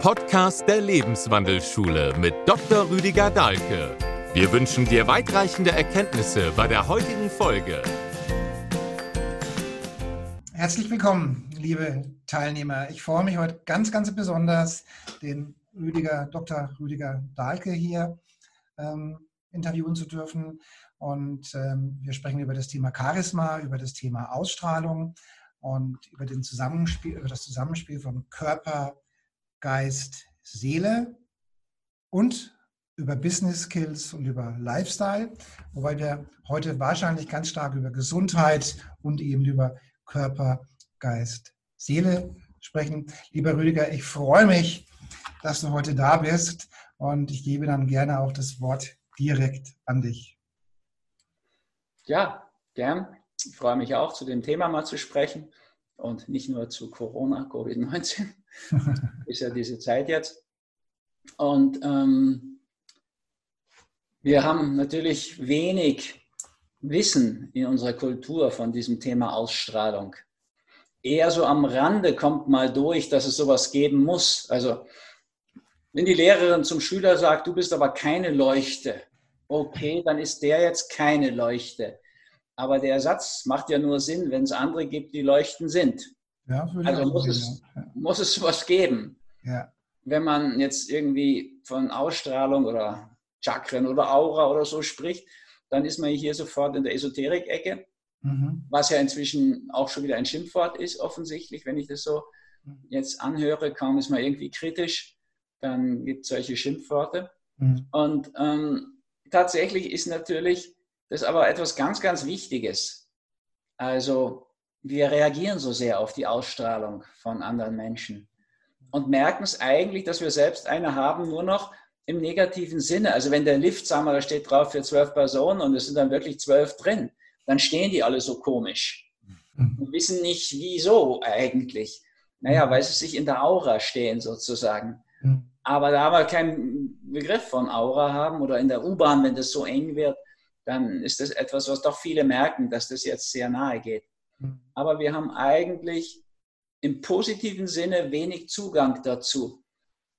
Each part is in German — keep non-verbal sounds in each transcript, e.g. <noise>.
Podcast der Lebenswandelschule mit Dr. Rüdiger Dahlke. Wir wünschen dir weitreichende Erkenntnisse bei der heutigen Folge. Herzlich willkommen, liebe Teilnehmer. Ich freue mich heute ganz, ganz besonders, den Rüdiger, Dr. Rüdiger Dahlke hier ähm, interviewen zu dürfen. Und ähm, wir sprechen über das Thema Charisma, über das Thema Ausstrahlung und über, Zusammenspiel, über das Zusammenspiel von Körper, Geist, Seele und über Business Skills und über Lifestyle, wobei wir heute wahrscheinlich ganz stark über Gesundheit und eben über Körper, Geist, Seele sprechen. Lieber Rüdiger, ich freue mich, dass du heute da bist und ich gebe dann gerne auch das Wort direkt an dich. Ja, gern. Ich freue mich auch, zu dem Thema mal zu sprechen und nicht nur zu Corona, Covid-19. <laughs> ist ja diese Zeit jetzt. Und ähm, wir haben natürlich wenig Wissen in unserer Kultur von diesem Thema Ausstrahlung. Eher so am Rande kommt mal durch, dass es sowas geben muss. Also wenn die Lehrerin zum Schüler sagt, du bist aber keine Leuchte, okay, dann ist der jetzt keine Leuchte. Aber der Satz macht ja nur Sinn, wenn es andere gibt, die leuchten sind. Ja, also muss es, ja. muss es sowas geben. Ja. Wenn man jetzt irgendwie von Ausstrahlung oder Chakren oder Aura oder so spricht, dann ist man hier sofort in der Esoterik-Ecke, mhm. was ja inzwischen auch schon wieder ein Schimpfwort ist, offensichtlich. Wenn ich das so mhm. jetzt anhöre, kaum ist man irgendwie kritisch, dann gibt es solche Schimpfworte. Mhm. Und ähm, tatsächlich ist natürlich das aber etwas ganz, ganz Wichtiges. Also wir reagieren so sehr auf die Ausstrahlung von anderen Menschen und merken es eigentlich, dass wir selbst eine haben, nur noch im negativen Sinne. Also wenn der Lift, sagen wir, da steht drauf für zwölf Personen und es sind dann wirklich zwölf drin, dann stehen die alle so komisch und wissen nicht, wieso eigentlich. Naja, weil sie sich in der Aura stehen sozusagen. Aber da wir keinen Begriff von Aura haben oder in der U-Bahn, wenn das so eng wird, dann ist das etwas, was doch viele merken, dass das jetzt sehr nahe geht. Aber wir haben eigentlich im positiven Sinne wenig Zugang dazu.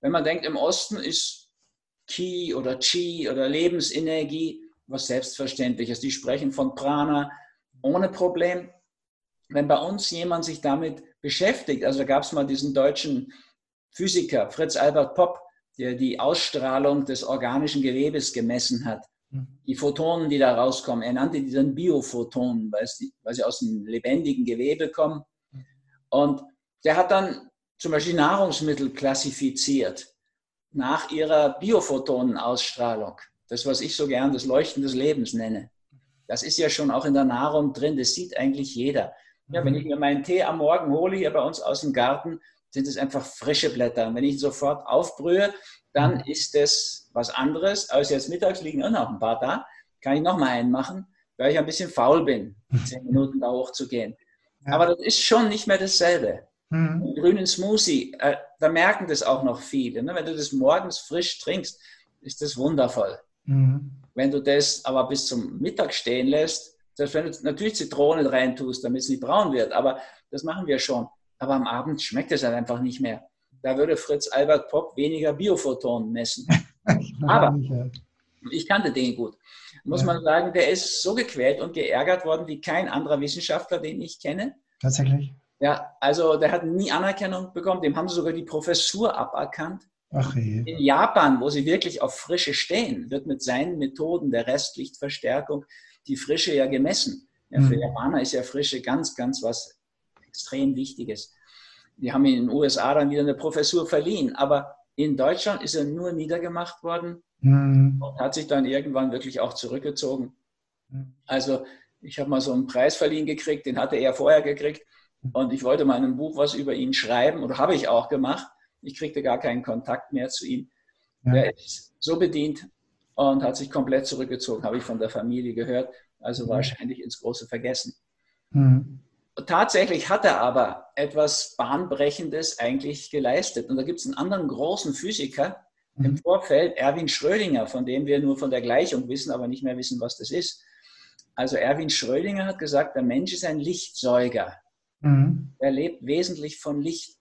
Wenn man denkt, im Osten ist Ki oder Chi oder Lebensenergie was Selbstverständliches. Die sprechen von Prana ohne Problem. Wenn bei uns jemand sich damit beschäftigt, also gab es mal diesen deutschen Physiker Fritz Albert Popp, der die Ausstrahlung des organischen Gewebes gemessen hat. Mhm. Die Photonen, die da rauskommen, er nannte die dann Biophotonen, weil, die, weil sie aus dem lebendigen Gewebe kommen. Mhm. Und der hat dann zum Beispiel Nahrungsmittel klassifiziert nach ihrer Biophotonenausstrahlung. Das, was ich so gern das Leuchten des Lebens nenne. Das ist ja schon auch in der Nahrung drin. Das sieht eigentlich jeder. Ja, wenn mhm. ich mir meinen Tee am Morgen hole, hier bei uns aus dem Garten, sind es einfach frische Blätter. Und wenn ich ihn sofort aufbrühe, dann mhm. ist es was anderes, als jetzt mittags liegen auch noch ein paar da, kann ich noch mal einen machen, weil ich ein bisschen faul bin, zehn Minuten da hochzugehen. Ja. Aber das ist schon nicht mehr dasselbe. Mhm. Grünen Smoothie, äh, da merken das auch noch viele. Ne? Wenn du das morgens frisch trinkst, ist das wundervoll. Mhm. Wenn du das aber bis zum Mittag stehen lässt, selbst wenn du natürlich Zitrone reintust, damit es nicht braun wird, aber das machen wir schon. Aber am Abend schmeckt es halt einfach nicht mehr da würde Fritz Albert Popp weniger Biophotonen messen. <laughs> Aber ich kannte den gut. Muss ja. man sagen, der ist so gequält und geärgert worden wie kein anderer Wissenschaftler, den ich kenne. Tatsächlich. Ja, also der hat nie Anerkennung bekommen. Dem haben sie sogar die Professur aberkannt. Ach je. In Japan, wo sie wirklich auf Frische stehen, wird mit seinen Methoden der Restlichtverstärkung die Frische ja gemessen. Ja, für mhm. Japaner ist ja Frische ganz, ganz was extrem Wichtiges. Die haben in den USA dann wieder eine Professur verliehen. Aber in Deutschland ist er nur niedergemacht worden mhm. und hat sich dann irgendwann wirklich auch zurückgezogen. Mhm. Also ich habe mal so einen Preis verliehen gekriegt, den hatte er vorher gekriegt. Und ich wollte mal in einem Buch was über ihn schreiben oder habe ich auch gemacht. Ich kriegte gar keinen Kontakt mehr zu ihm. Ja. Er ist so bedient und hat sich komplett zurückgezogen, habe ich von der Familie gehört. Also mhm. wahrscheinlich ins große Vergessen. Mhm. Tatsächlich hat er aber etwas Bahnbrechendes eigentlich geleistet. Und da gibt es einen anderen großen Physiker mhm. im Vorfeld, Erwin Schrödinger, von dem wir nur von der Gleichung wissen, aber nicht mehr wissen, was das ist. Also Erwin Schrödinger hat gesagt, der Mensch ist ein Lichtsäuger. Mhm. Er lebt wesentlich von Licht.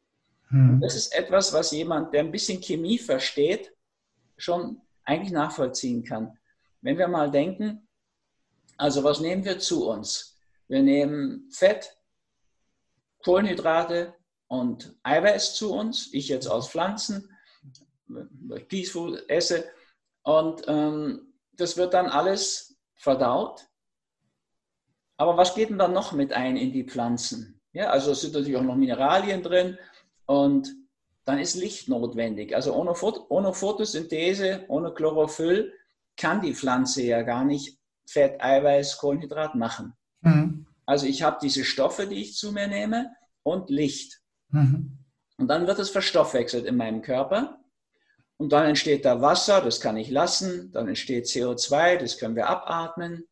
Hm. Das ist etwas, was jemand, der ein bisschen Chemie versteht, schon eigentlich nachvollziehen kann. Wenn wir mal denken, also was nehmen wir zu uns? Wir nehmen Fett, Kohlenhydrate und Eiweiß zu uns. Ich jetzt aus Pflanzen, weil ich Peaceful esse. Und ähm, das wird dann alles verdaut. Aber was geht denn dann noch mit ein in die Pflanzen? Ja, also es sind natürlich auch noch Mineralien drin und dann ist Licht notwendig. Also ohne, ohne Photosynthese, ohne Chlorophyll kann die Pflanze ja gar nicht Fett, Eiweiß, Kohlenhydrat machen. Mhm. Also ich habe diese Stoffe, die ich zu mir nehme und Licht. Mhm. Und dann wird es verstoffwechselt in meinem Körper. Und dann entsteht da Wasser, das kann ich lassen. Dann entsteht CO2, das können wir abatmen.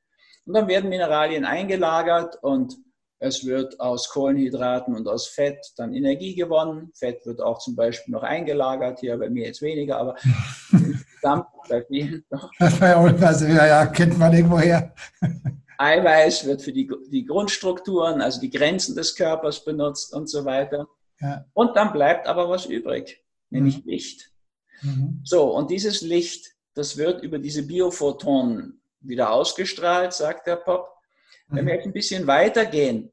Und dann werden Mineralien eingelagert und es wird aus Kohlenhydraten und aus Fett dann Energie gewonnen. Fett wird auch zum Beispiel noch eingelagert, hier bei mir jetzt weniger, aber <laughs> Dampf bei vielen noch. Also, ja, ja, kennt man irgendwoher. Eiweiß wird für die, die Grundstrukturen, also die Grenzen des Körpers benutzt und so weiter. Ja. Und dann bleibt aber was übrig, nämlich mhm. Licht. Mhm. So, und dieses Licht, das wird über diese Biophotonen wieder ausgestrahlt, sagt der Pop. Wenn wir mhm. jetzt ein bisschen weitergehen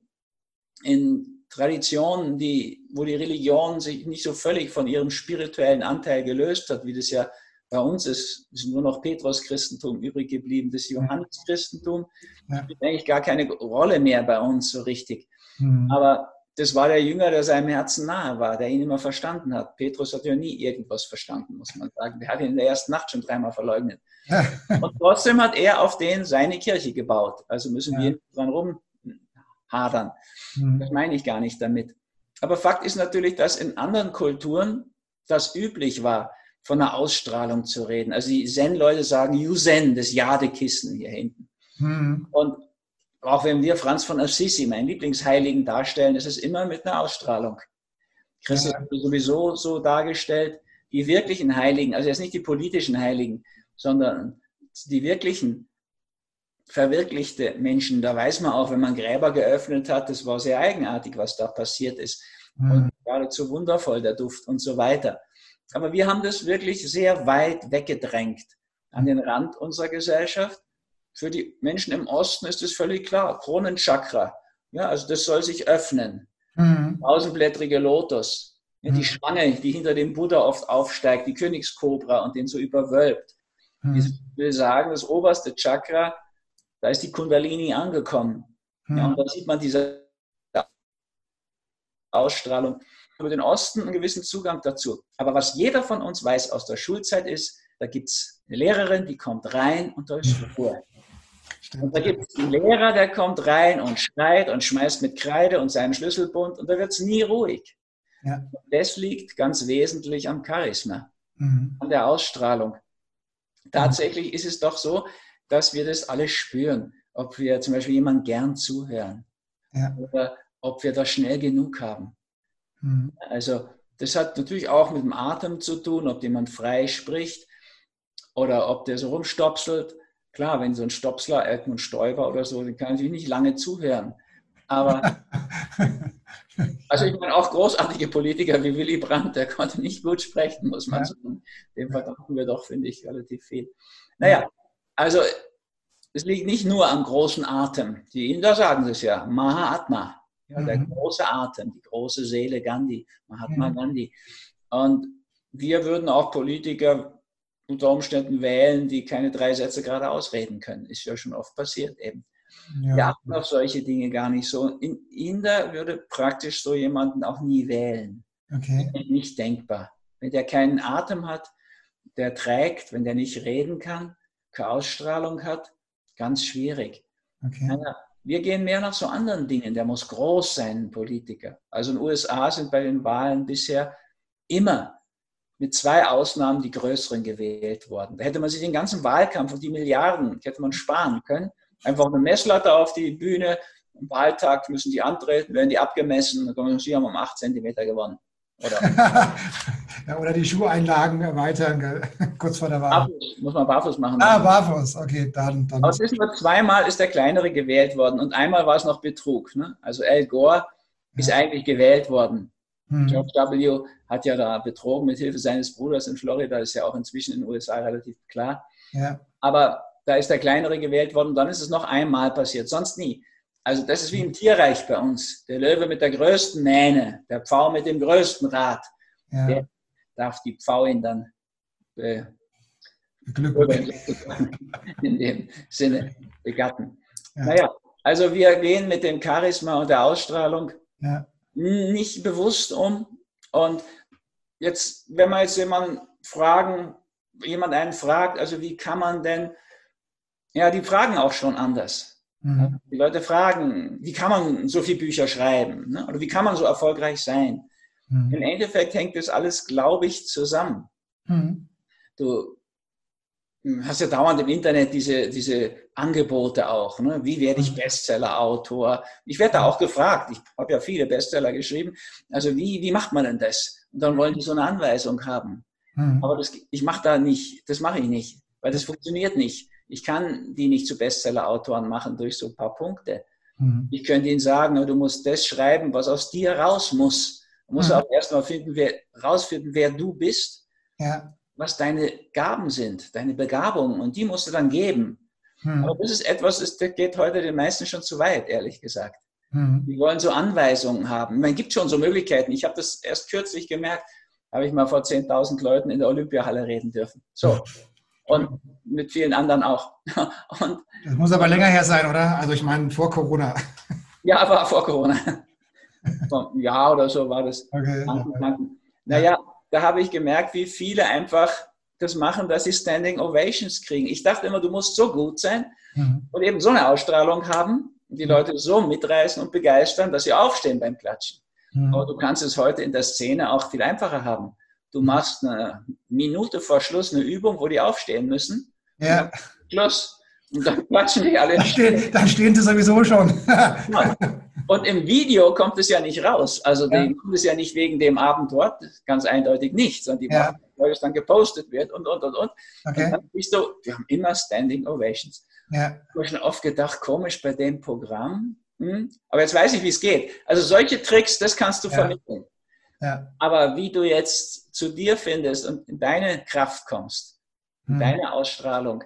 in Traditionen, die, wo die Religion sich nicht so völlig von ihrem spirituellen Anteil gelöst hat, wie das ja bei uns ist, ist nur noch Petrus-Christentum übrig geblieben, das Johannes-Christentum ja. spielt eigentlich gar keine Rolle mehr bei uns so richtig. Mhm. Aber das war der Jünger, der seinem Herzen nahe war, der ihn immer verstanden hat. Petrus hat ja nie irgendwas verstanden, muss man sagen. Der hat ihn in der ersten Nacht schon dreimal verleugnet. Und trotzdem hat er auf den seine Kirche gebaut. Also müssen ja. wir dran rumhadern. Mhm. Das meine ich gar nicht damit. Aber Fakt ist natürlich, dass in anderen Kulturen das üblich war, von einer Ausstrahlung zu reden. Also die Zen-Leute sagen You Zen, das Jadekissen hier hinten. Mhm. Und auch wenn wir Franz von Assisi, meinen Lieblingsheiligen, darstellen, ist es immer mit einer Ausstrahlung. Christus ja. wird sowieso so dargestellt, die wirklichen Heiligen, also jetzt nicht die politischen Heiligen, sondern die wirklichen verwirklichte Menschen. Da weiß man auch, wenn man Gräber geöffnet hat, das war sehr eigenartig, was da passiert ist. Mhm. Und geradezu wundervoll, der Duft und so weiter. Aber wir haben das wirklich sehr weit weggedrängt an den Rand unserer Gesellschaft. Für die Menschen im Osten ist es völlig klar. Kronenchakra. Ja, also das soll sich öffnen. Mhm. Tausendblättrige Lotus. Ja, die mhm. Schlange, die hinter dem Buddha oft aufsteigt, die Königskobra und den so überwölbt. Mhm. Ich will sagen, das oberste Chakra, da ist die Kundalini angekommen. Mhm. Ja, und da sieht man diese Ausstrahlung über den Osten einen gewissen Zugang dazu. Aber was jeder von uns weiß aus der Schulzeit ist, da gibt es eine Lehrerin, die kommt rein und da ist Ruhe. Und da gibt es einen Lehrer, der kommt rein und schreit und schmeißt mit Kreide und seinem Schlüsselbund und da wird es nie ruhig. Ja. Das liegt ganz wesentlich am Charisma, mhm. an der Ausstrahlung. Tatsächlich ist es doch so, dass wir das alle spüren, ob wir zum Beispiel jemandem gern zuhören ja. oder ob wir das schnell genug haben. Mhm. Also das hat natürlich auch mit dem Atem zu tun, ob jemand frei spricht oder ob der so rumstopselt. Klar, wenn so ein Stopsler, Edmund Stoiber oder so, den kann natürlich nicht lange zuhören. Aber <laughs> also ich meine auch großartige Politiker wie Willy Brandt, der konnte nicht gut sprechen, muss man ja. sagen. Dem verdanken wir doch, finde ich, relativ viel. Naja, also es liegt nicht nur am großen Atem. Die Inder sagen es ja, Mahatma. Ja, der mhm. große Atem, die große Seele Gandhi, Mahatma mhm. Gandhi. Und wir würden auch Politiker unter Umständen wählen, die keine drei Sätze gerade ausreden können. Ist ja schon oft passiert eben. Ja. Wir achten auf solche Dinge gar nicht so. In Inder würde praktisch so jemanden auch nie wählen. Okay. Nicht denkbar. Wenn der keinen Atem hat, der trägt, wenn der nicht reden kann, keine Ausstrahlung hat, ganz schwierig. Okay. Wir gehen mehr nach so anderen Dingen. Der muss groß sein, ein Politiker. Also in den USA sind bei den Wahlen bisher immer mit zwei Ausnahmen die größeren gewählt worden. Da hätte man sich den ganzen Wahlkampf und die Milliarden hätte man sparen können. Einfach eine Messlatte auf die Bühne. Am Wahltag müssen die antreten, werden die abgemessen. Dann kommen sie haben um acht Zentimeter gewonnen. Oder, <laughs> ja, oder die Schuheinlagen erweitern, <laughs> kurz vor der Wahl. Barfuß, muss man barfuß machen. Ah, barfuß, okay, dann. dann. Aber es ist nur zweimal ist der kleinere gewählt worden und einmal war es noch Betrug. Ne? Also Al Gore ja. ist eigentlich gewählt worden. Mhm. George W. hat ja da betrogen mit Hilfe seines Bruders in Florida, ist ja auch inzwischen in den USA relativ klar. Ja. Aber da ist der Kleinere gewählt worden, dann ist es noch einmal passiert, sonst nie. Also das ist wie im Tierreich bei uns. Der Löwe mit der größten Mähne, der Pfau mit dem größten Rad, ja. der darf die Pfauin dann äh, <laughs> in dem Sinne begatten. Ja. Naja, also wir gehen mit dem Charisma und der Ausstrahlung ja. nicht bewusst um. Und jetzt, wenn wir jetzt jemanden fragen, jemand einen fragt, also wie kann man denn, ja, die fragen auch schon anders. Mhm. Die Leute fragen, wie kann man so viele Bücher schreiben? Ne? Oder wie kann man so erfolgreich sein? Mhm. Im Endeffekt hängt das alles, glaube ich, zusammen. Mhm. Du hm, hast ja dauernd im Internet diese, diese Angebote auch. Ne? Wie werde ich mhm. Bestseller-Autor? Ich werde da auch gefragt. Ich habe ja viele Bestseller geschrieben. Also wie, wie macht man denn das? Und dann wollen die so eine Anweisung haben. Mhm. Aber das, ich mache da nicht, das mache ich nicht, weil das funktioniert nicht. Ich kann die nicht zu Bestseller-Autoren machen durch so ein paar Punkte. Mhm. Ich könnte ihnen sagen, du musst das schreiben, was aus dir raus muss. Du musst mhm. auch erstmal finden, wer, rausfinden, wer du bist, ja. was deine Gaben sind, deine Begabungen und die musst du dann geben. Mhm. Aber das ist etwas, das geht heute den meisten schon zu weit, ehrlich gesagt. Mhm. Die wollen so Anweisungen haben. Man gibt schon so Möglichkeiten. Ich habe das erst kürzlich gemerkt, habe ich mal vor 10.000 Leuten in der Olympiahalle reden dürfen. So, und mit vielen anderen auch. <laughs> Und, das muss aber länger her sein, oder? Also ich meine vor Corona. Ja, war vor Corona. Vor einem Jahr oder so war das. Okay. Naja, da habe ich gemerkt, wie viele einfach das machen, dass sie Standing Ovations kriegen. Ich dachte immer, du musst so gut sein mhm. und eben so eine Ausstrahlung haben, die Leute so mitreißen und begeistern, dass sie aufstehen beim Klatschen. Mhm. Aber du kannst es heute in der Szene auch viel einfacher haben. Du machst eine Minute vor Schluss eine Übung, wo die aufstehen müssen. Ja. Schluss. Und dann quatschen die alle. Dann stehen, dann stehen sie sowieso schon. Und im Video kommt es ja nicht raus. Also ja. kommt es ja nicht wegen dem Abend dort, ganz eindeutig nicht, sondern die ja. machen, weil es dann gepostet wird und, und, und, und. Okay. Und dann bist du, wir haben immer Standing Ovations. Ja. Ich habe schon oft gedacht, komisch bei dem Programm. Hm? Aber jetzt weiß ich, wie es geht. Also solche Tricks, das kannst du ja. vermitteln. Ja. Aber wie du jetzt zu dir findest und in deine Kraft kommst, hm. deine Ausstrahlung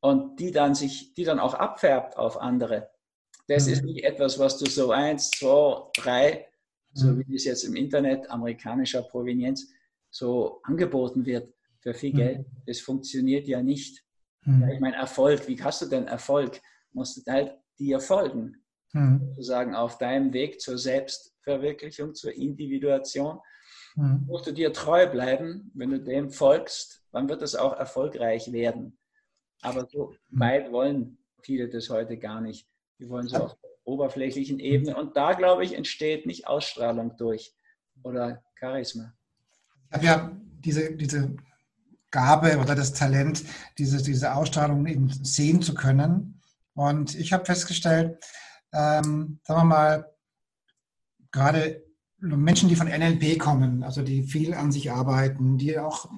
und die dann sich, die dann auch abfärbt auf andere, das hm. ist nicht etwas, was du so eins, zwei, drei, so hm. wie es jetzt im Internet amerikanischer Provenienz so angeboten wird für viel hm. Geld. Das funktioniert ja nicht. Hm. Ja, ich meine, Erfolg, wie hast du denn Erfolg? Musst du halt dir folgen. Hm. Sozusagen auf deinem Weg zur Selbst Verwirklichung, zur Individuation. Mhm. Musst du dir treu bleiben, wenn du dem folgst, dann wird es auch erfolgreich werden. Aber so weit wollen viele das heute gar nicht. Die wollen so auf der oberflächlichen Ebene. Und da, glaube ich, entsteht nicht Ausstrahlung durch oder Charisma. Ich habe ja diese, diese Gabe oder das Talent, diese, diese Ausstrahlung eben sehen zu können. Und ich habe festgestellt, ähm, sagen wir mal, gerade Menschen, die von NLP kommen, also die viel an sich arbeiten, die auch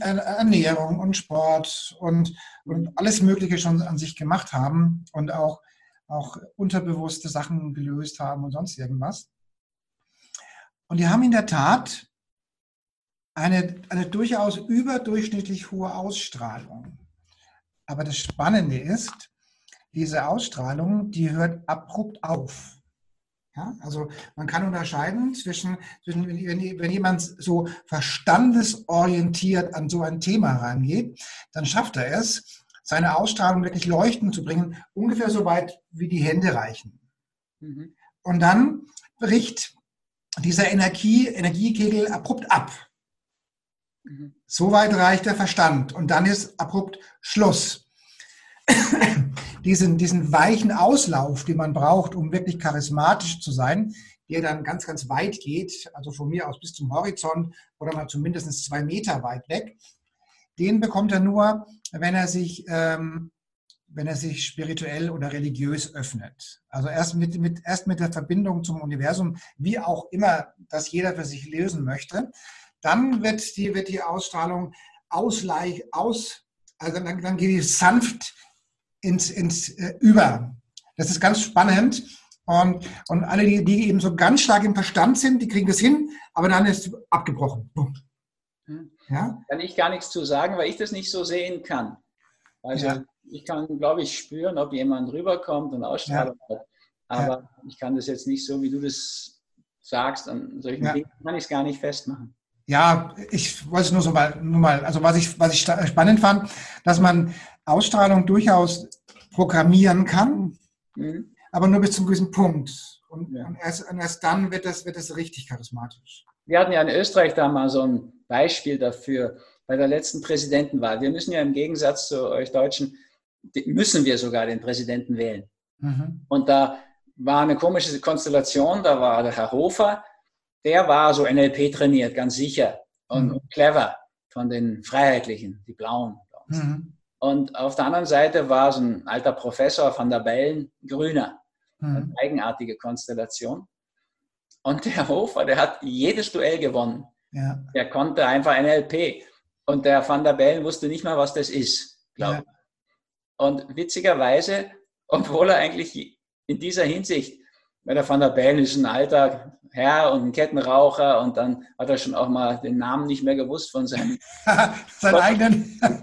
Ernährung und Sport und, und alles Mögliche schon an sich gemacht haben und auch, auch unterbewusste Sachen gelöst haben und sonst irgendwas. Und die haben in der Tat eine, eine durchaus überdurchschnittlich hohe Ausstrahlung. Aber das Spannende ist, diese Ausstrahlung, die hört abrupt auf. Ja, also man kann unterscheiden zwischen, zwischen wenn, wenn, jemand so verstandesorientiert an so ein Thema rangeht, dann schafft er es, seine Ausstrahlung wirklich leuchten zu bringen, ungefähr so weit wie die Hände reichen. Mhm. Und dann bricht dieser Energie, Energiekegel abrupt ab. Mhm. So weit reicht der Verstand und dann ist abrupt Schluss diesen, diesen weichen Auslauf, den man braucht, um wirklich charismatisch zu sein, der dann ganz, ganz weit geht, also von mir aus bis zum Horizont oder mal zumindest zwei Meter weit weg, den bekommt er nur, wenn er sich, ähm, wenn er sich spirituell oder religiös öffnet. Also erst mit, mit, erst mit der Verbindung zum Universum, wie auch immer das jeder für sich lösen möchte, dann wird die, wird die Ausstrahlung ausleich, aus, also dann, dann geht die sanft ins, ins äh, Über. Das ist ganz spannend. Und, und alle, die, die eben so ganz stark im Verstand sind, die kriegen das hin, aber dann ist abgebrochen. Hm. Ja? Kann ich gar nichts zu sagen, weil ich das nicht so sehen kann. Also ja. ich kann, glaube ich, spüren, ob jemand rüberkommt und Ausstrahlung ja. hat. Aber ja. ich kann das jetzt nicht so, wie du das sagst. An solchen Dingen kann ich es gar nicht festmachen. Ja, ich wollte es nur so mal, nur mal, also was ich, was ich spannend fand, dass man Ausstrahlung durchaus programmieren kann, mhm. aber nur bis zum gewissen Punkt. Und, ja. und, erst, und, erst, dann wird das, wird das richtig charismatisch. Wir hatten ja in Österreich da mal so ein Beispiel dafür bei der letzten Präsidentenwahl. Wir müssen ja im Gegensatz zu euch Deutschen, müssen wir sogar den Präsidenten wählen. Mhm. Und da war eine komische Konstellation, da war der Herr Hofer, der war so NLP trainiert, ganz sicher und mhm. clever von den Freiheitlichen, die Blauen. Mhm. Und auf der anderen Seite war so ein alter Professor von der Bellen, Grüner. Mhm. Eine eigenartige Konstellation. Und der Hofer, der hat jedes Duell gewonnen. Ja. Der konnte einfach NLP. Und der Van der Bellen wusste nicht mal, was das ist, glaube ich. Ja. Und witzigerweise, <laughs> obwohl er eigentlich in dieser Hinsicht, weil der Van der Bellen ist ein alter Herr und ein Kettenraucher und dann hat er schon auch mal den Namen nicht mehr gewusst von seinem <laughs> seinen eigenen. <laughs>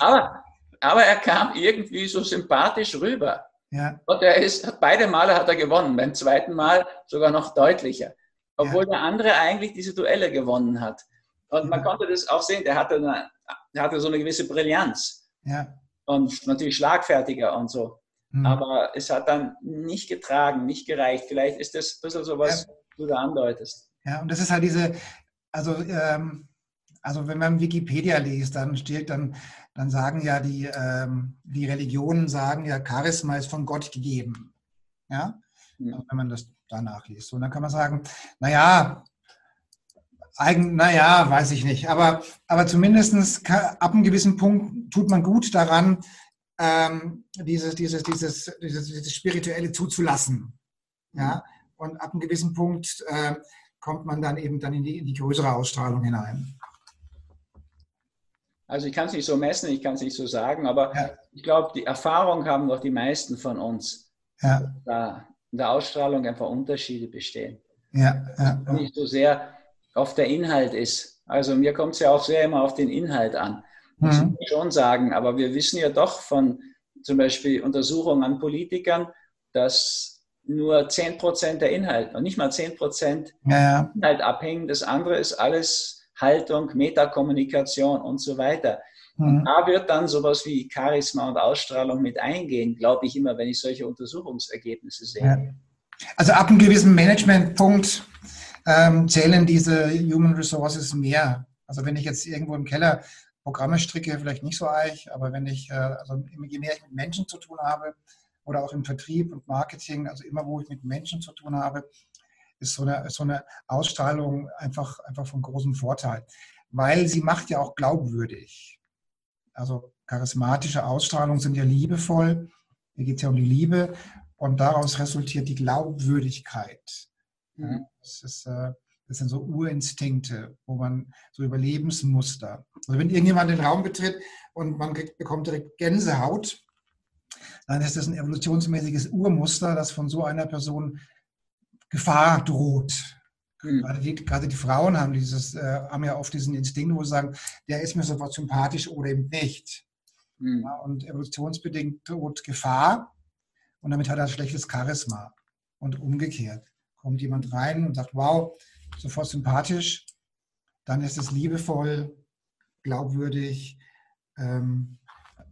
aber, aber er kam irgendwie so sympathisch rüber. Ja. Und er ist, beide Male hat er gewonnen, beim zweiten Mal sogar noch deutlicher. Obwohl ja. der andere eigentlich diese Duelle gewonnen hat. Und man konnte das auch sehen, der hatte, eine, der hatte so eine gewisse Brillanz. Ja. Und natürlich schlagfertiger und so. Mhm. Aber es hat dann nicht getragen, nicht gereicht. Vielleicht ist das ein bisschen so, was ja. Du da andeutest. Ja, und das ist halt diese, also, ähm, also wenn man Wikipedia liest, dann steht dann, dann sagen ja die, ähm, die Religionen sagen ja, Charisma ist von Gott gegeben. Ja, mhm. also wenn man das danach liest. Und dann kann man sagen, naja, eigen, naja, weiß ich nicht. Aber, aber zumindest ab einem gewissen Punkt tut man gut daran, ähm, dieses, dieses, dieses, dieses, dieses Spirituelle zuzulassen. Ja? Und ab einem gewissen Punkt äh, kommt man dann eben dann in die, in die größere Ausstrahlung hinein. Also ich kann es nicht so messen, ich kann es nicht so sagen, aber ja. ich glaube, die Erfahrung haben doch die meisten von uns, ja. da in der Ausstrahlung einfach Unterschiede bestehen. Ja, ja, ja. Nicht so sehr auf der Inhalt ist. Also mir kommt es ja auch sehr immer auf den Inhalt an muss mhm. ich schon sagen. Aber wir wissen ja doch von zum Beispiel Untersuchungen an Politikern, dass nur 10 Prozent der Inhalt, und nicht mal 10 Prozent ja, ja. Inhalt abhängen. Das andere ist alles Haltung, Metakommunikation und so weiter. Mhm. Und da wird dann sowas wie Charisma und Ausstrahlung mit eingehen, glaube ich immer, wenn ich solche Untersuchungsergebnisse sehe. Ja. Also ab einem gewissen Managementpunkt ähm, zählen diese Human Resources mehr. Also wenn ich jetzt irgendwo im Keller Programme stricke, vielleicht nicht so eich, aber wenn ich, äh, also je mehr ich mit Menschen zu tun habe oder auch im Vertrieb und Marketing, also immer wo ich mit Menschen zu tun habe, ist so eine, so eine Ausstrahlung einfach, einfach von großem Vorteil, weil sie macht ja auch glaubwürdig. Also charismatische Ausstrahlungen sind ja liebevoll, hier geht es ja um die Liebe und daraus resultiert die Glaubwürdigkeit. Mhm. Das ist, äh, das sind so Urinstinkte, wo man so Überlebensmuster. Also wenn irgendjemand den Raum betritt und man kriegt, bekommt direkt Gänsehaut, dann ist das ein evolutionsmäßiges Urmuster, das von so einer Person Gefahr droht. Mhm. Gerade, die, gerade, die, Frauen haben, dieses, äh, haben ja oft diesen Instinkt, wo sie sagen, der ist mir sofort sympathisch oder eben nicht. Mhm. Ja, und evolutionsbedingt droht Gefahr und damit hat er ein schlechtes Charisma. Und umgekehrt kommt jemand rein und sagt, wow, sofort sympathisch, dann ist es liebevoll, glaubwürdig, ähm,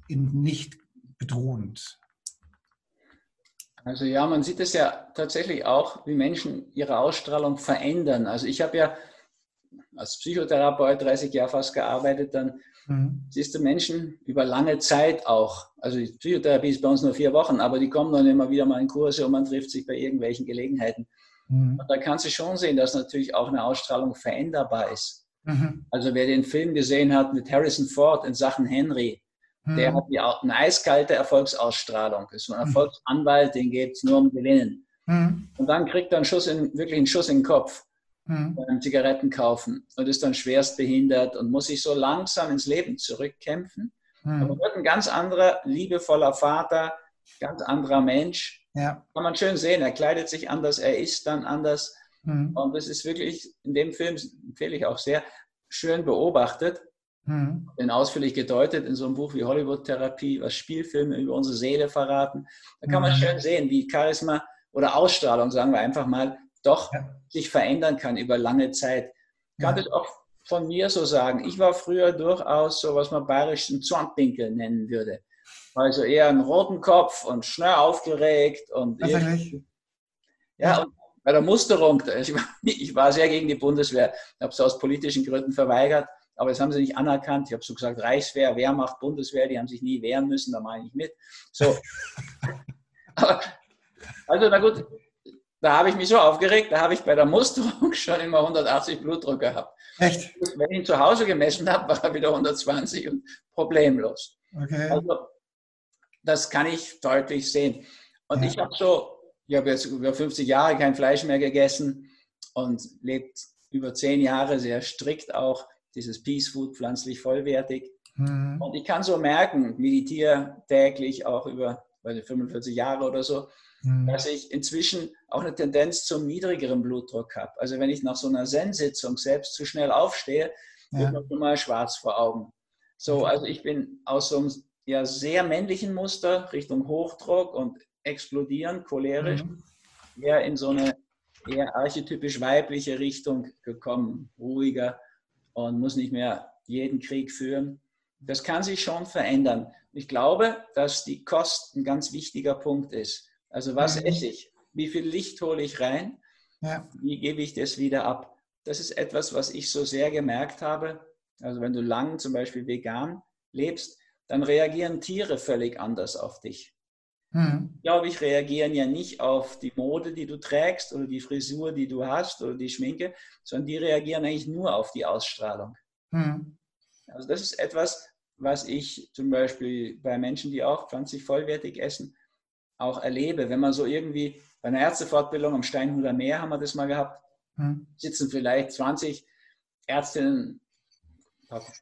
nicht bedrohend. Also ja, man sieht es ja tatsächlich auch, wie Menschen ihre Ausstrahlung verändern. Also ich habe ja als Psychotherapeut 30 Jahre fast gearbeitet, dann mhm. siehst du Menschen über lange Zeit auch. Also die Psychotherapie ist bei uns nur vier Wochen, aber die kommen dann immer wieder mal in Kurse und man trifft sich bei irgendwelchen Gelegenheiten. Mhm. Und da kannst du schon sehen, dass natürlich auch eine Ausstrahlung veränderbar ist. Mhm. Also wer den Film gesehen hat mit Harrison Ford in Sachen Henry, mhm. der hat ja eine eiskalte Erfolgsausstrahlung. Ist so ein mhm. Erfolgsanwalt, den geht es nur um Gewinnen. Mhm. Und dann kriegt er einen Schuss in, wirklich einen Schuss in den Kopf mhm. beim Zigaretten kaufen und ist dann schwerst behindert und muss sich so langsam ins Leben zurückkämpfen. Mhm. Aber wird ein ganz anderer, liebevoller Vater, ganz anderer Mensch Ja. Kann man schön sehen. Er kleidet sich anders, er isst dann anders. Mhm. Und das ist wirklich in dem Film, empfehle ich auch sehr, schön beobachtet mhm. und ausführlich gedeutet in so einem Buch wie Hollywood-Therapie, was Spielfilme über unsere Seele verraten. Da kann mhm. man schön sehen, wie Charisma oder Ausstrahlung, sagen wir einfach mal, doch ja. sich verändern kann über lange Zeit. Ich kann ja. das auch von mir so sagen. Ich war früher durchaus so, was man bayerisch einen Zornpinkel nennen würde. Also eher einen roten Kopf und schnell aufgeregt und ja, und bei der Musterung, <laughs> ich war, ich war sehr gegen die Bundeswehr, habe es aus politischen Gründen verweigert, aber das haben sie nicht anerkannt. Ich habe so gesagt, Reichswehr, Wehrmacht, Bundeswehr, die haben sich nie wehren müssen, da mache ich mit. So. <laughs> aber, also na gut, da habe ich mich so aufgeregt, da habe ich bei der Musterung <laughs> schon immer 180 Blutdruck gehabt. Echt? Wenn ich ihn zu Hause gemessen habe, war er wieder 120 und problemlos. Okay. Also, das kann ich deutlich sehen. Und ja. ich habe so, ich habe jetzt über 50 Jahre kein Fleisch mehr gegessen und lebt über 10 Jahre sehr strikt auch dieses Peace Food, pflanzlich vollwertig. Mhm. Und ich kann so merken, meditiere täglich auch über 45 Jahre oder so, mhm. dass ich inzwischen auch eine Tendenz zum niedrigeren Blutdruck habe. Also wenn ich nach so einer Zen-Sitzung selbst zu schnell aufstehe, ja. wird mir schon mal schwarz vor Augen. So, also ich bin aus so einem ja, sehr männlichen Muster Richtung Hochdruck und explodieren, cholerisch, mhm. eher in so eine eher archetypisch weibliche Richtung gekommen, ruhiger und muss nicht mehr jeden Krieg führen. Das kann sich schon verändern. Ich glaube, dass die Kost ein ganz wichtiger Punkt ist. Also was mhm. esse ich? Wie viel Licht hole ich rein? Ja. Wie gebe ich das wieder ab? Das ist etwas, was ich so sehr gemerkt habe. Also wenn du lang zum Beispiel vegan lebst, dann reagieren Tiere völlig anders auf dich. Mhm. Glaube ich, reagieren ja nicht auf die Mode, die du trägst oder die Frisur, die du hast oder die Schminke, sondern die reagieren eigentlich nur auf die Ausstrahlung. Mhm. Also das ist etwas, was ich zum Beispiel bei Menschen, die auch pflanzlich vollwertig essen, auch erlebe. Wenn man so irgendwie bei einer Ärztefortbildung am Steinhuder Meer haben wir das mal gehabt, hm. sitzen vielleicht 20 Ärztinnen,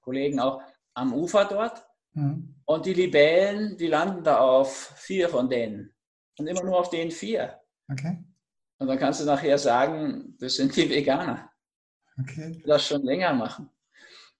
Kollegen auch am Ufer dort hm. und die Libellen, die landen da auf vier von denen und immer nur auf den vier. Okay. Und dann kannst du nachher sagen, das sind die Veganer. Okay. Das schon länger machen.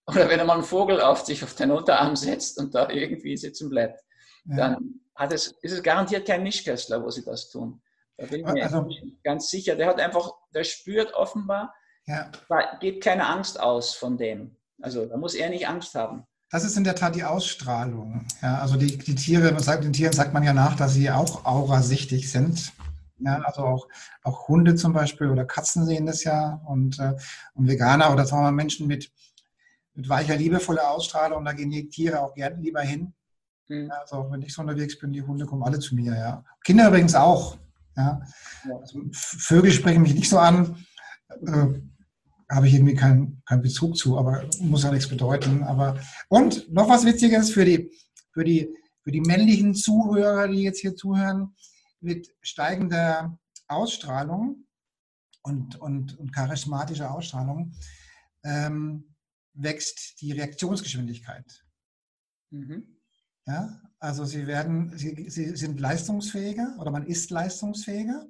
Oder wenn mal ein Vogel auf sich auf den Unterarm setzt und da irgendwie sitzen bleibt, ja. dann hat es, ist es garantiert kein Mischköstler, wo sie das tun. Da bin ich mir also, ganz sicher. Der hat einfach, der spürt offenbar, ja. da geht keine Angst aus von dem. Also da muss er nicht Angst haben. Das ist in der Tat die Ausstrahlung. Ja, also die, die Tiere, sagt, den Tieren sagt man ja nach, dass sie auch aurasichtig sind. Ja, also auch, auch Hunde zum Beispiel oder Katzen sehen das ja und, äh, und Veganer oder sagen wir mal Menschen mit, mit weicher, liebevoller Ausstrahlung, da gehen die Tiere auch gerne lieber hin. Mhm. Also wenn ich so unterwegs bin, die Hunde kommen alle zu mir, ja. Kinder übrigens auch. Ja. Also Vögel sprechen mich nicht so an. Äh, habe ich irgendwie keinen kein Bezug zu, aber muss ja nichts bedeuten. Aber und noch was Witziges für die, für die, für die männlichen Zuhörer, die jetzt hier zuhören, mit steigender Ausstrahlung und, und, und charismatischer Ausstrahlung ähm, wächst die Reaktionsgeschwindigkeit. Mhm. Ja, also sie werden, sie, sie sind leistungsfähiger oder man ist leistungsfähiger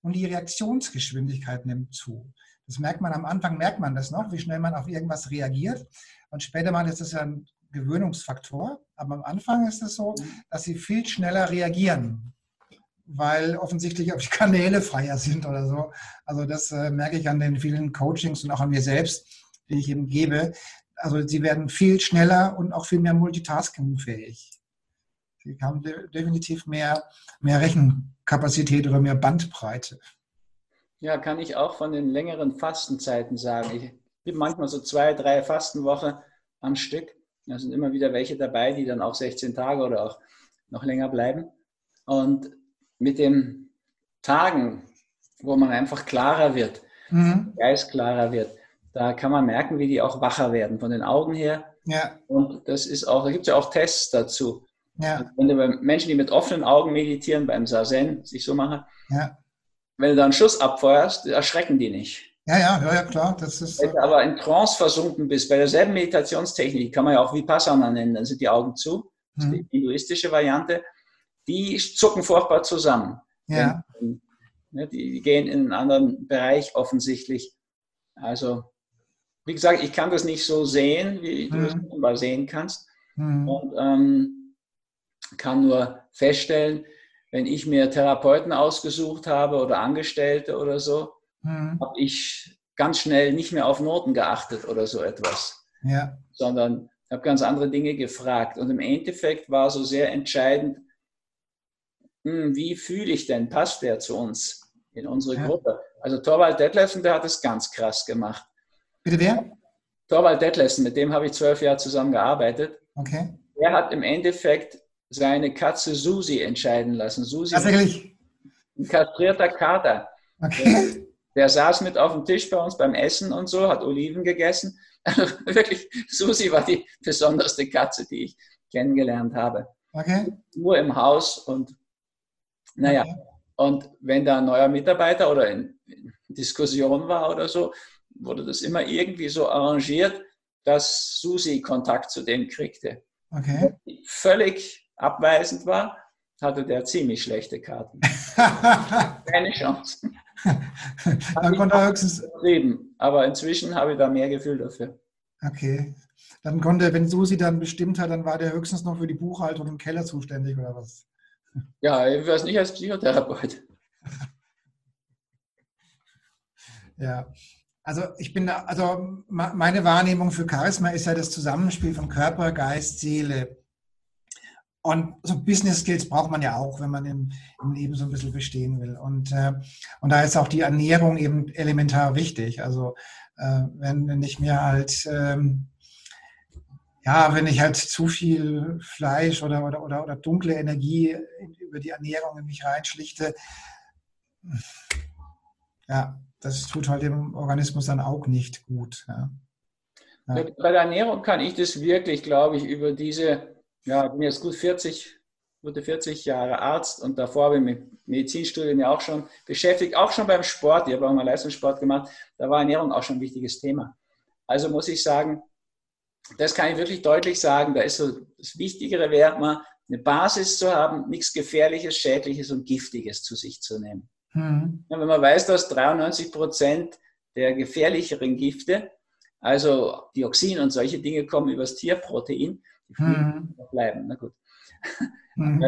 und die Reaktionsgeschwindigkeit nimmt zu. Das merkt man am Anfang, merkt man das noch, wie schnell man auf irgendwas reagiert. Und später mal ist das ja ein Gewöhnungsfaktor. Aber am Anfang ist es so, dass sie viel schneller reagieren, weil offensichtlich auch die Kanäle freier sind oder so. Also das äh, merke ich an den vielen Coachings und auch an mir selbst, die ich eben gebe. Also sie werden viel schneller und auch viel mehr multitaskingfähig. Sie haben definitiv mehr, mehr Rechenkapazität oder mehr Bandbreite. Ja, kann ich auch von den längeren Fastenzeiten sagen. Ich bin manchmal so zwei, drei Fastenwochen am Stück. Da sind immer wieder welche dabei, die dann auch 16 Tage oder auch noch länger bleiben. Und mit den Tagen, wo man einfach klarer wird, mhm. Geist klarer wird, da kann man merken, wie die auch wacher werden von den Augen her. Ja. Und das ist auch, da gibt es ja auch Tests dazu. Ja. Also wenn du bei Menschen, die mit offenen Augen meditieren, beim Sazen sich so machen, ja. Wenn du da einen Schuss abfeuerst, erschrecken die nicht. Ja, ja, ja, ja klar. Das ist, wenn du aber in Trance versunken bist, bei derselben Meditationstechnik, kann man ja auch Vipassana nennen, dann sind die Augen zu, das ist die mhm. hinduistische Variante, die zucken furchtbar zusammen. Ja. Ne, die gehen in einen anderen Bereich offensichtlich. Also, wie gesagt, ich kann das nicht so sehen, wie du es Mhm. mal sehen kannst. Mhm. Und ähm, kann nur feststellen, wenn ich mir Therapeuten ausgesucht habe oder Angestellte oder so, Mhm. habe ich ganz schnell nicht mehr auf Noten geachtet oder so etwas, Ja. sondern habe ganz andere Dinge gefragt. Und im Endeffekt war so sehr entscheidend, hm, wie fühle ich denn, passt der zu uns in unsere Ja. Gruppe? Also Torvald Detlefsen, der hat es ganz krass gemacht. Bitte wer? Torvald Detlefsen, mit dem habe ich zwölf Jahre zusammen gearbeitet. Okay. Er hat im Endeffekt seine Katze Susi entscheiden lassen. Susi, Tatsächlich. ein kastrierter Kater. Okay. Der saß mit auf dem Tisch bei uns beim Essen und so, hat Oliven gegessen. Also <laughs> wirklich, Susi war die besonderste Katze, die ich kennengelernt habe. Okay. Nur im Haus und naja, Okay. und wenn da ein neuer Mitarbeiter oder in, in Diskussion war oder so, wurde das immer irgendwie so arrangiert, dass Susi Kontakt zu dem kriegte. Okay. Völlig abweisend war, hatte der ziemlich schlechte Karten. <laughs> Keine Chance. Dann konnte er höchstens, Übertrieben. Aber inzwischen habe ich da mehr Gefühl dafür. okay. Dann konnte, wenn Susi dann bestimmt hat, dann war der höchstens noch für die Buchhaltung im Keller zuständig oder was? Ja, ich weiß nicht als Psychotherapeut. <laughs> Ja. Also ich bin, da- also meine Wahrnehmung für Charisma ist ja das Zusammenspiel von Körper, Geist, Seele. Und so Business Skills braucht man ja auch, wenn man im, im Leben so ein bisschen bestehen will. Und, äh, und da ist auch die Ernährung eben elementar wichtig. Also äh, wenn, wenn ich mir halt, ähm, ja, wenn ich halt zu viel Fleisch oder, oder, oder, oder dunkle Energie über die Ernährung in mich reinschlichte, ja, das tut halt dem Organismus dann auch nicht gut. Ja. Ja. Bei der Ernährung kann ich das wirklich, glaube ich, über diese, ja, ich bin jetzt gut 40, gute 40 Jahre Arzt und davor habe ich mit Medizinstudien ja auch schon beschäftigt, auch schon beim Sport. Ich habe auch mal Leistungssport gemacht, da war Ernährung auch schon ein wichtiges Thema. Also muss ich sagen, das kann ich wirklich deutlich sagen, da ist so das Wichtigere wäre mal, eine Basis zu haben, nichts Gefährliches, Schädliches und Giftiges zu sich zu nehmen. Hm. Wenn man weiß, dass 93 Prozent der gefährlicheren Gifte, also Dioxin und solche Dinge, kommen übers Tierprotein, die Hm. noch bleiben. Na gut, Hm.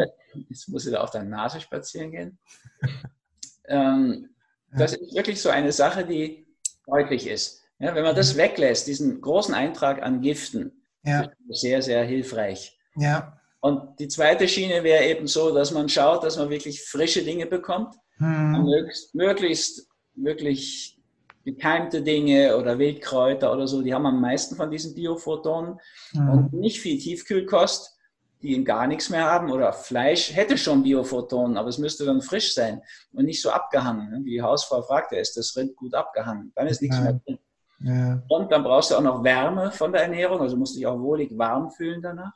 jetzt muss ich da auf deine Nase spazieren gehen. ähm, das ist wirklich so eine Sache, die deutlich ist. Ja, wenn man das weglässt, diesen großen Eintrag an Giften, Ja, sehr, sehr hilfreich. ja. Und die zweite Schiene wäre eben so, dass man schaut, dass man wirklich frische Dinge bekommt. Hm. möglichst, möglichst wirklich gekeimte Dinge oder Wildkräuter oder so, die haben am meisten von diesen Biophotonen und Hm. nicht viel Tiefkühlkost, die eben gar nichts mehr haben oder Fleisch hätte schon Biophotonen, aber es müsste dann frisch sein und nicht so abgehangen. ne? Wie die Hausfrau fragte, ist das Rind gut abgehangen? Dann ist nichts mehr Nein. drin. Ja. Und dann brauchst du auch noch Wärme von der Ernährung, also musst du dich auch wohlig warm fühlen danach.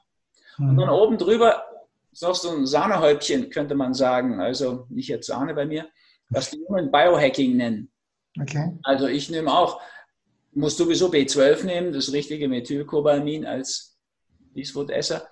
Und dann oben drüber ist noch so ein Sahnehäubchen, könnte man sagen. Also nicht jetzt Sahne bei mir, was die Jungen Biohacking nennen. Okay. Also ich nehme auch, muss sowieso B12 nehmen, das richtige Methylcobalamin als Fließwurdesser.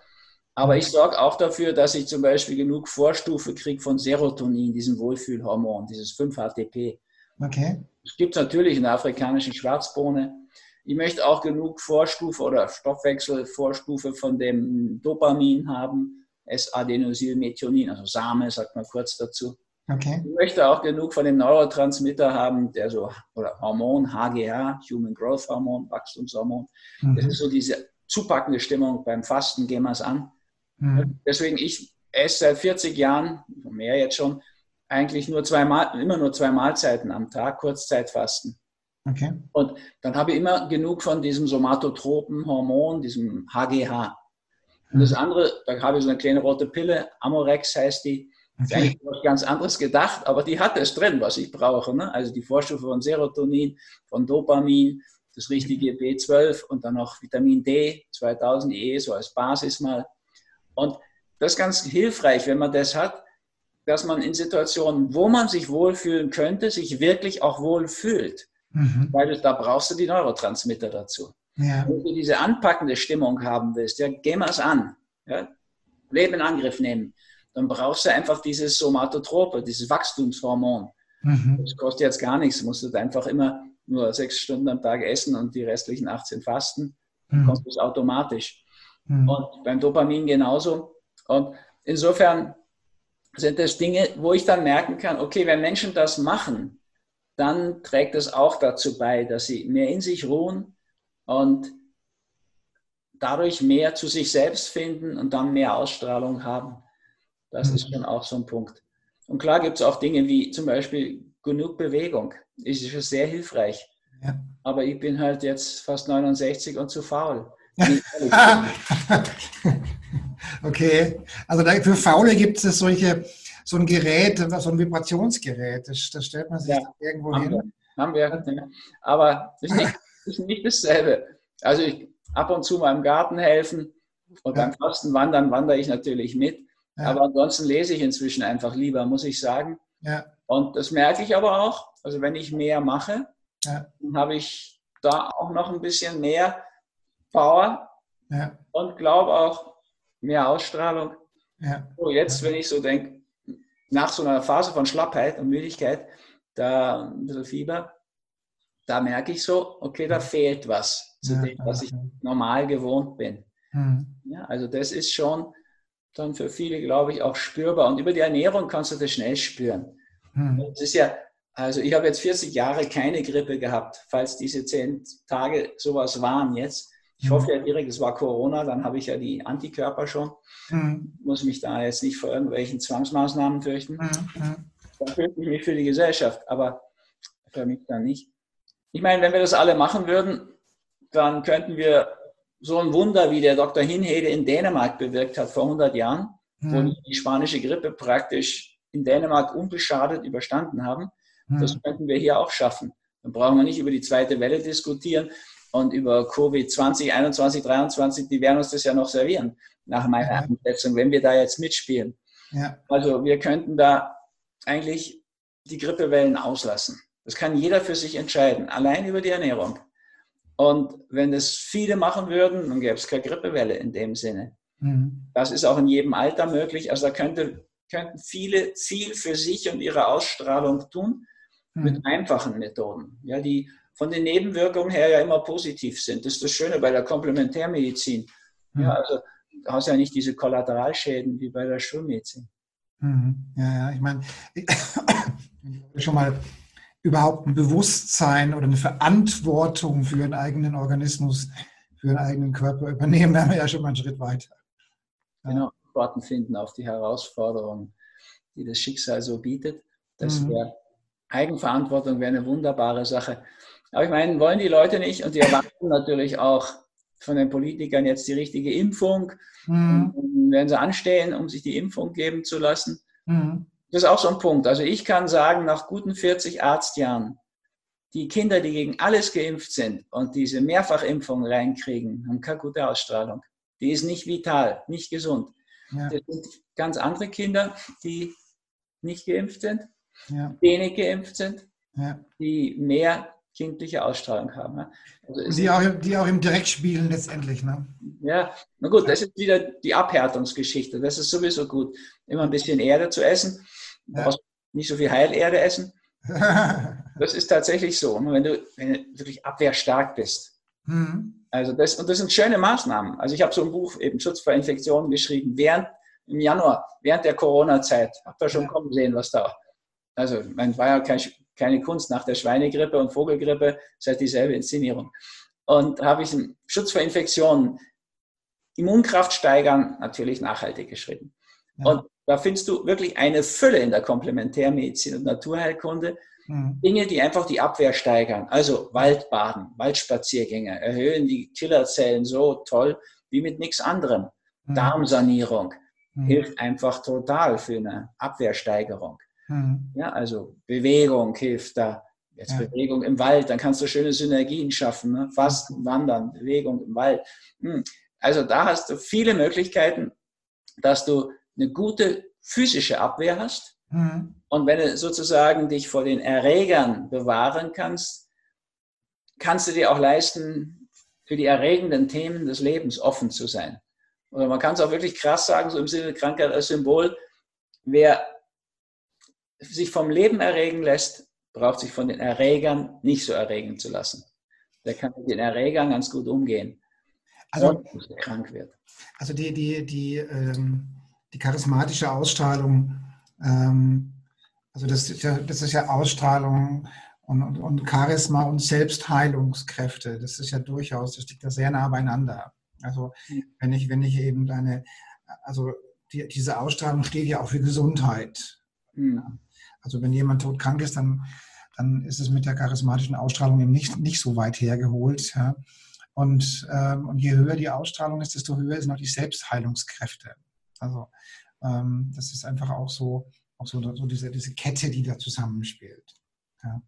Aber ich sorge auch dafür, dass ich zum Beispiel genug Vorstufe kriege von Serotonin, diesem Wohlfühlhormon, dieses 5-HTP. Okay. Es gibt natürlich in der afrikanischen Schwarzbohne. Ich möchte auch genug Vorstufe oder Stoffwechselvorstufe von dem Dopamin haben, S-Adenosylmethionin, also Same, sagt man kurz dazu. Okay. Ich möchte auch genug von dem Neurotransmitter haben, der so, oder Hormon, HGH, Human Growth Hormon, Wachstumshormon. Das Mhm. ist so diese zupackende Stimmung beim Fasten, gehen wir es an. Mhm. Deswegen, ich esse seit 40 Jahren, mehr jetzt schon, eigentlich nur zwei Mal, immer nur zwei Mahlzeiten am Tag, Kurzzeitfasten. Okay. Und dann habe ich immer genug von diesem somatotropen Hormon, diesem HGH. Und das andere, da habe ich so eine kleine rote Pille, Amorex heißt die. Ist eigentlich was ganz anderes gedacht, aber die hat es drin, was ich brauche. Ne? Also die Vorstufe von Serotonin, von Dopamin, das richtige B12 und dann noch Vitamin D, 2000 E, so als Basis mal. Und das ist ganz hilfreich, wenn man das hat, dass man in Situationen, wo man sich wohlfühlen könnte, sich wirklich auch wohlfühlt. Mhm. Weil da brauchst du die Neurotransmitter dazu. Ja. Wenn du diese anpackende Stimmung haben willst, ja, geh mal es an. Ja? Leben in Angriff nehmen. Dann brauchst du einfach dieses Somatotrope, dieses Wachstumshormon. Mhm. Das kostet jetzt gar nichts. Du musst einfach immer nur sechs Stunden am Tag essen und die restlichen 18 fasten. Dann mhm. kommt es automatisch. Mhm. Und beim Dopamin genauso. Und insofern sind das Dinge, wo ich dann merken kann, okay, wenn Menschen das machen, dann trägt es auch dazu bei, dass sie mehr in sich ruhen und dadurch mehr zu sich selbst finden und dann mehr Ausstrahlung haben. Das mhm. ist schon auch so ein Punkt. Und klar gibt es auch Dinge wie zum Beispiel genug Bewegung. Ist schon sehr hilfreich. Ja. Aber ich bin halt jetzt fast 69 und zu faul. <laughs> <laughs> okay, also für Faule gibt es solche, so ein Gerät, so ein Vibrationsgerät. Das, das stellt man sich ja, irgendwo haben hin. Wir, haben wir, aber das ist nicht, das ist nicht dasselbe. Also ich ab und zu mal im Garten helfen und ja. beim Fasten wandern wandere ich natürlich mit. Ja. Aber ansonsten lese ich inzwischen einfach lieber, muss ich sagen. Ja. Und das merke ich aber auch. Also wenn ich mehr mache, ja. dann habe ich da auch noch ein bisschen mehr Power und glaube auch mehr Ausstrahlung. So jetzt, wenn ich so denke, nach so einer Phase von Schlappheit und Müdigkeit, da ein bisschen Fieber, da merke ich so, okay, da fehlt was zu dem, was ich normal gewohnt bin. Mhm. Ja, also das ist schon dann für viele, glaube ich, auch spürbar. Und über die Ernährung kannst du das schnell spüren. Hm. Es ist ja, also ich habe jetzt 40 Jahre keine Grippe gehabt, falls diese zehn Tage sowas waren jetzt. Ich hm. hoffe ja direkt, es war Corona, dann habe ich ja die Antikörper schon. Hm. Muss mich da jetzt nicht vor irgendwelchen Zwangsmaßnahmen fürchten. Hm. hm. Dann fürchte ich mich für die Gesellschaft, aber für mich dann nicht. Ich meine, wenn wir das alle machen würden, dann könnten wir so ein Wunder, wie der Dr. Hinhede in Dänemark bewirkt hat vor 100 Jahren, hm. wo die spanische Grippe praktisch in Dänemark unbeschadet überstanden haben. Hm. Das könnten wir hier auch schaffen. Dann brauchen wir nicht über die zweite Welle diskutieren und über Covid 20, 21, 23, die werden uns das ja noch servieren, nach meiner ja. Einschätzung, wenn wir da jetzt mitspielen. Ja. Also wir könnten da eigentlich die Grippewellen auslassen. Das kann jeder für sich entscheiden, allein über die Ernährung. Und wenn es viele machen würden, dann gäbe es keine Grippewelle in dem Sinne. Mhm. Das ist auch in jedem Alter möglich. Also da könnte, könnten viele viel für sich und ihre Ausstrahlung tun mhm. mit einfachen Methoden, ja, die von den Nebenwirkungen her ja immer positiv sind. Das ist das Schöne bei der Komplementärmedizin. Mhm. Ja, also du hast ja nicht diese Kollateralschäden wie bei der Schulmedizin. Mhm. Ja, ja, ich meine, <coughs> schon mal überhaupt ein Bewusstsein oder eine Verantwortung für einen eigenen Organismus, für einen eigenen Körper übernehmen, wären wir ja schon mal einen Schritt weiter. Genau, Antworten finden auf die Herausforderungen, die das Schicksal so bietet. Das mhm. wäre Eigenverantwortung wäre eine wunderbare Sache. Aber ich meine, wollen die Leute nicht und die erwarten natürlich auch von den Politikern jetzt die richtige Impfung. Mhm. Werden sie anstehen, um sich die Impfung geben zu lassen. Mhm. Das ist auch so ein Punkt. Also ich kann sagen, nach guten 40 Arztjahren, die Kinder, die gegen alles geimpft sind und diese Mehrfachimpfung reinkriegen, haben keine gute Ausstrahlung. Die ist nicht vital, nicht gesund. Ja. Das sind ganz andere Kinder, die nicht geimpft sind, ja. wenig geimpft sind, ja. die mehr kindliche Ausstrahlung haben. Also die, auch, die auch im Dreck spielen letztendlich. Ne? Ja, na gut, das ist wieder die Abhärtungsgeschichte. Das ist sowieso gut, immer ein bisschen Erde zu essen. Du ja. nicht so viel Heilerde essen. <laughs> das ist tatsächlich so. Wenn du, wenn du wirklich abwehrstark bist. Mhm. Also das, und das sind schöne Maßnahmen. Also ich habe so ein Buch, eben Schutz vor Infektionen, geschrieben, während im Januar, während der Corona-Zeit. Habt ihr schon kommen sehen, was da. Also, man war ja kein, keine Kunst nach der Schweinegrippe und Vogelgrippe, ist halt dieselbe Inszenierung. Und habe ich einen Schutz vor Infektionen, Immunkraft steigern, natürlich nachhaltig geschrieben. Ja. Und da findest du wirklich eine Fülle in der Komplementärmedizin und Naturheilkunde. Mhm. Dinge, die einfach die Abwehr steigern. Also Waldbaden, Waldspaziergänge erhöhen die Killerzellen so toll wie mit nichts anderem. Mhm. Darmsanierung mhm. hilft einfach total für eine Abwehrsteigerung. Mhm. Ja, also Bewegung hilft da. Jetzt ja. Bewegung im Wald, dann kannst du schöne Synergien schaffen. Ne? Fasten, Wandern, Bewegung im Wald. Hm. Also da hast du viele Möglichkeiten, dass du eine gute physische Abwehr hast. Mhm. Und wenn du sozusagen dich vor den Erregern bewahren kannst, kannst du dir auch leisten, für die erregenden Themen des Lebens offen zu sein. Oder man kann es auch wirklich krass sagen, so im Sinne Krankheit als Symbol, wer sich vom Leben erregen lässt, braucht sich von den Erregern nicht so erregen zu lassen. Der kann mit den Erregern ganz gut umgehen, Also, krank wird. also die, die, die, ähm, die charismatische Ausstrahlung, ähm, also das ist, ja, das ist ja Ausstrahlung und, und, und Charisma und Selbstheilungskräfte. Das ist ja durchaus, das liegt da sehr nah beieinander. Also wenn ich, wenn ich eben deine, also die, diese Ausstrahlung steht ja auch für Gesundheit. Hm. Also wenn jemand todkrank ist, dann, dann ist es mit der charismatischen Ausstrahlung eben nicht, nicht so weit hergeholt. Ja. Und, ähm, und je höher die Ausstrahlung ist, desto höher sind auch die Selbstheilungskräfte. Also ähm, das ist einfach auch so, auch so, so diese, diese Kette, die da zusammenspielt. Ja.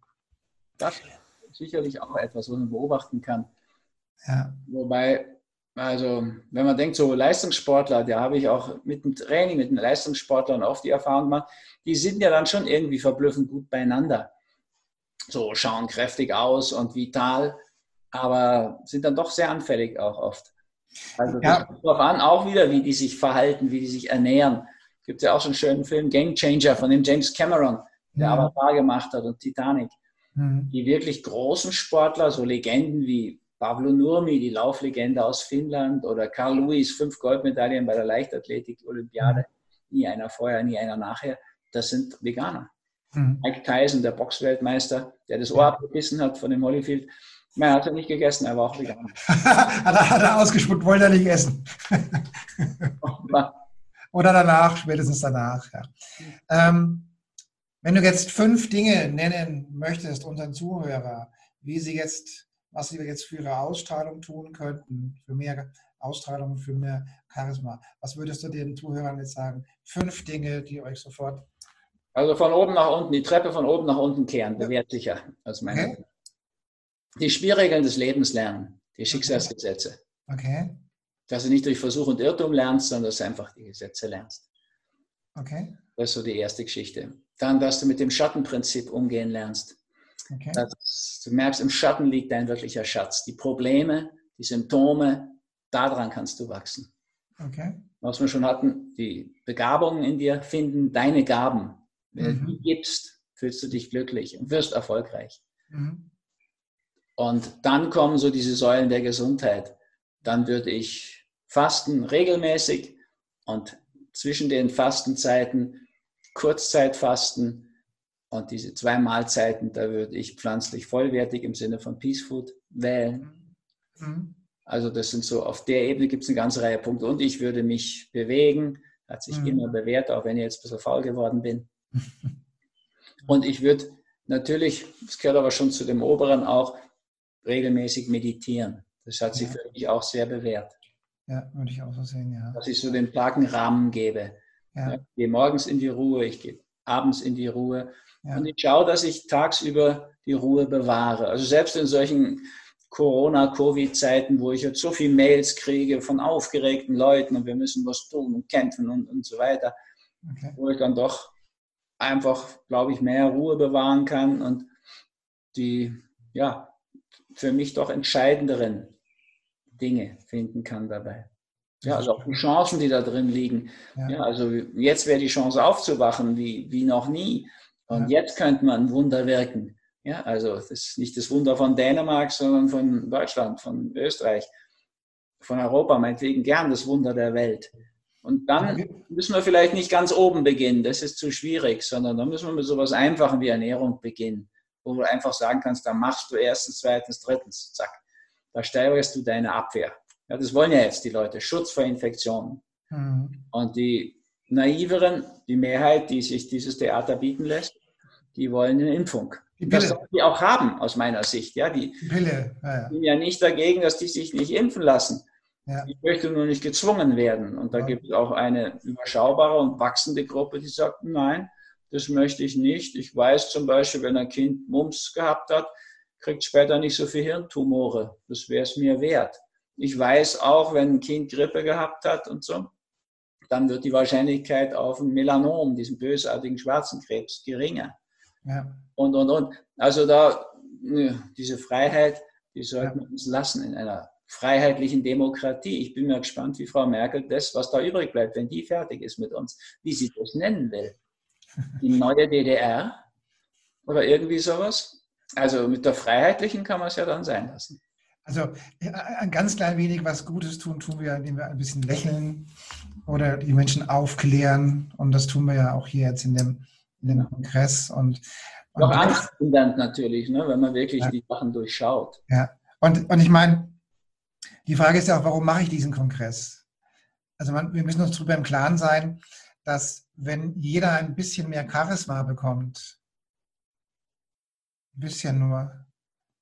Das ist sicherlich auch etwas, was man beobachten kann. Ja. Wobei, also wenn man denkt, so Leistungssportler, da habe ich auch mit dem Training, mit den Leistungssportlern oft die Erfahrung gemacht, die sind ja dann schon irgendwie verblüffend gut beieinander. So schauen kräftig aus und vital, aber sind dann doch sehr anfällig auch oft. Also Ja. darauf an, auch wieder, wie die sich verhalten, wie die sich ernähren. Es gibt ja auch so einen schönen Film, Game Changer, von dem James Cameron, der Ja. Avatar gemacht hat und Titanic Mhm. die wirklich großen Sportler, so Legenden wie Pavlo Nurmi, die Lauflegende aus Finnland, oder Carl Lewis, fünf Goldmedaillen bei der Leichtathletik-Olympiade, nie einer vorher, nie einer nachher, das sind Veganer. Mhm. Mike Tyson, der Boxweltmeister, der das Ohr abgebissen hat von dem Holyfield, man hat er nicht gegessen, er war auch Veganer. <laughs> hat, er, hat er ausgespuckt, wollte er nicht essen. <laughs> Oder danach, spätestens danach. Ja. Ähm, wenn du jetzt fünf Dinge nennen möchtest unseren Zuhörer, wie sie jetzt, was sie jetzt für ihre Ausstrahlung tun könnten, für mehr Ausstrahlung, für mehr Charisma, was würdest du den Zuhörern jetzt sagen? Fünf Dinge, die euch sofort. Also von oben nach unten, die Treppe von oben nach unten kehren, bewährt sicher. Aus meiner Okay. Die Spielregeln des Lebens lernen, die Schicksalsgesetze. Okay, Dass du nicht durch Versuch und Irrtum lernst, sondern dass du einfach die Gesetze lernst. okay, Das ist so die erste Geschichte. Dann, dass du mit dem Schattenprinzip umgehen lernst. okay. Dass du merkst, im Schatten liegt dein wirklicher Schatz. Die Probleme, die Symptome, daran kannst du wachsen. okay. Was wir schon hatten, die Begabungen in dir finden deine Gaben. Wenn Mhm. du die gibst, fühlst du dich glücklich und wirst erfolgreich. Mhm. Und dann kommen so diese Säulen der Gesundheit. Dann würde ich fasten regelmäßig und zwischen den Fastenzeiten Kurzzeitfasten und diese zwei Mahlzeiten, da würde ich pflanzlich vollwertig im Sinne von Peace Food wählen. Mhm. Also das sind so, auf der Ebene gibt es eine ganze Reihe Punkte. Und ich würde mich bewegen, hat sich Mhm. immer bewährt, auch wenn ich jetzt ein bisschen faul geworden bin. <laughs> Und ich würde natürlich, das gehört aber schon zu dem Oberen auch, regelmäßig meditieren. Das hat sich Ja. für mich auch sehr bewährt, Ja, würde ich auch so sehen, ja. dass ich so den einen Rahmen gebe. Ja, Ja, ich gehe morgens in die Ruhe, ich gehe abends in die Ruhe ja. und ich schaue, dass ich tagsüber die Ruhe bewahre. Also selbst in solchen Corona-Covid-Zeiten, wo ich jetzt so viele Mails kriege von aufgeregten Leuten und wir müssen was tun und kämpfen und, und so weiter, Okay. wo ich dann doch einfach, glaube ich, mehr Ruhe bewahren kann und die, ja, für mich doch entscheidenderen Dinge finden kann dabei. Ja, also auch die Chancen, die da drin liegen. Ja. Ja, also jetzt wäre die Chance aufzuwachen wie, wie noch nie. Und Ja. jetzt könnte man Wunder wirken. Ja, also das ist nicht das Wunder von Dänemark, sondern von Deutschland, von Österreich, von Europa, meinetwegen gern das Wunder der Welt. Und dann müssen wir vielleicht nicht ganz oben beginnen, das ist zu schwierig, sondern dann müssen wir mit sowas Einfachem wie Ernährung beginnen, wo du einfach sagen kannst, da machst du erstens, zweitens, drittens, zack. Da steigerst du deine Abwehr. Ja, das wollen ja jetzt die Leute, Schutz vor Infektionen. Mhm. Und die Naiveren, die Mehrheit, die sich dieses Theater bieten lässt, die wollen eine Impfung. Die Das Pille, sollen die auch haben, aus meiner Sicht. Ja, die die Pille, ja, ja. sind ja nicht dagegen, dass die sich nicht impfen lassen. Ja. Ich möchte nur nicht gezwungen werden. Und da Ja. gibt es auch eine überschaubare und wachsende Gruppe, die sagt, nein, das möchte ich nicht. Ich weiß zum Beispiel, wenn ein Kind Mumps gehabt hat, kriegt später nicht so viel Hirntumore. Das wäre es mir wert. Ich weiß auch, wenn ein Kind Grippe gehabt hat und so, dann wird die Wahrscheinlichkeit auf ein Melanom, diesen bösartigen schwarzen Krebs, geringer ja. und, und, und. Also da, diese Freiheit, die sollten wir uns lassen in einer freiheitlichen Demokratie. Ich bin mir gespannt, wie Frau Merkel das, was da übrig bleibt, wenn die fertig ist mit uns, wie sie das nennen will. Die neue DDR oder irgendwie sowas. Also mit der freiheitlichen kann man es ja dann sein lassen. Also ein ganz klein wenig was Gutes tun, tun wir, indem wir ein bisschen lächeln oder die Menschen aufklären. Und das tun wir ja auch hier jetzt in dem, in dem Kongress. Und, und Noch angstfindend natürlich, ne, wenn man wirklich ja. die Sachen durchschaut. Ja, und, und ich meine, die Frage ist ja auch, warum mache ich diesen Kongress? Also man, wir müssen uns darüber im Klaren sein, dass wenn jeder ein bisschen mehr Charisma bekommt, ein bisschen nur,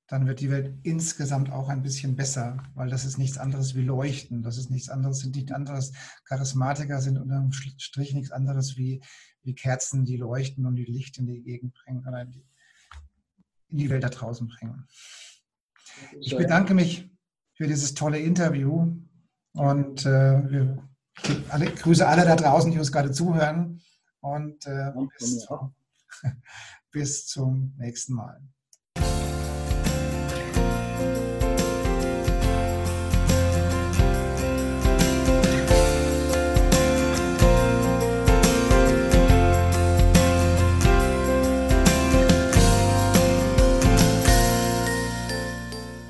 dann wird die Welt insgesamt auch ein bisschen besser, weil das ist nichts anderes wie Leuchten. Das ist nichts anderes, sind nichts anderes. Charismatiker sind unterm Strich nichts anderes wie, wie Kerzen, die leuchten und die Licht in die Gegend bringen oder in die, in die Welt da draußen bringen. Ich bedanke mich für dieses tolle Interview und äh, wir, alle, grüße alle da draußen, die uns gerade zuhören und äh, bis, <laughs> bis zum nächsten Mal.